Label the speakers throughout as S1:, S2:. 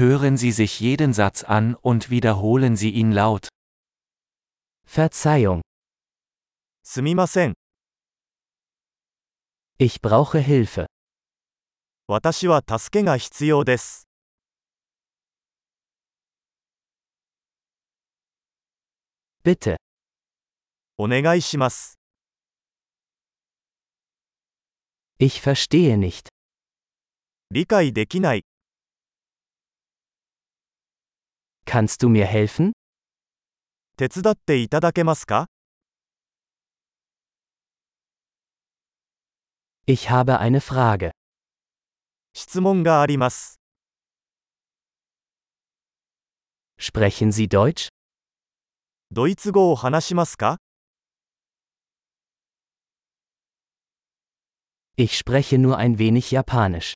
S1: Hören Sie sich jeden Satz an und wiederholen Sie ihn laut.
S2: Verzeihung,
S3: すみません。
S2: ich brauche Hilfe.
S3: 私は助けが必要です。
S2: Bitte,
S3: お願いします。
S2: ich verstehe nicht.
S3: 理解できない。
S2: Kannst du mir helfen?
S3: 手伝っていただけますか
S2: Ich habe eine Frage.
S3: 質問があります。
S2: Sprechen Sie Deutsch?
S3: ドイツ語を話しますか
S2: Ich spreche nur ein wenig Japanisch.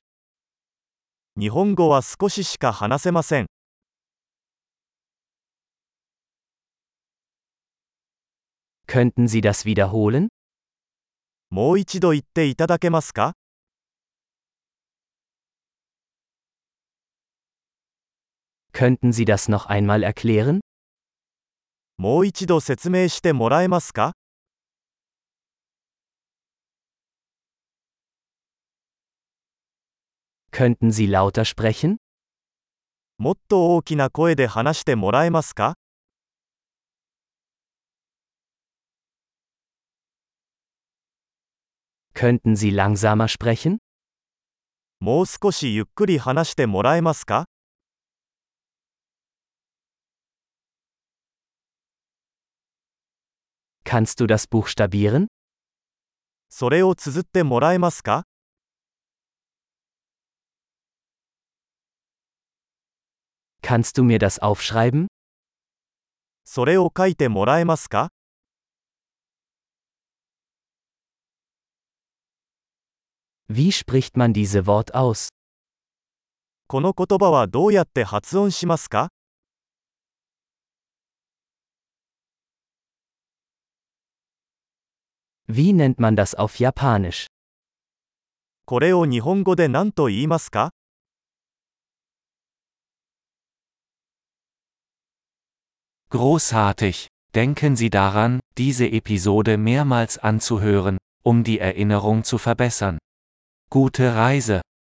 S3: 日本語は少ししか話せません。
S2: Könnten Sie das wiederholen?
S3: もう一度言っていただけますか
S2: Könnten Sie das noch einmal erklären?
S3: もう一度説明してもらえますか
S2: Könnten Sie lauter sprechen?
S3: もっと大きな声で話してもらえますか
S2: Könnten Sie langsamer sprechen?
S3: もう少しゆっくり話してもらえますか
S2: Kannst du das buchstabieren?
S3: それを綴ってもらえますか
S2: Kannst du mir das aufschreiben?
S3: それを書いてもらえますか
S2: Wie spricht man diese Wort aus?
S3: この言葉はどうやって発音しますか
S2: Wie nennt man das auf Japanisch?
S3: これを日本語で何と言いますか
S1: Großartig! Denken Sie daran, diese Episode mehrmals anzuhören, um die Erinnerung zu verbessern. Gute Reise!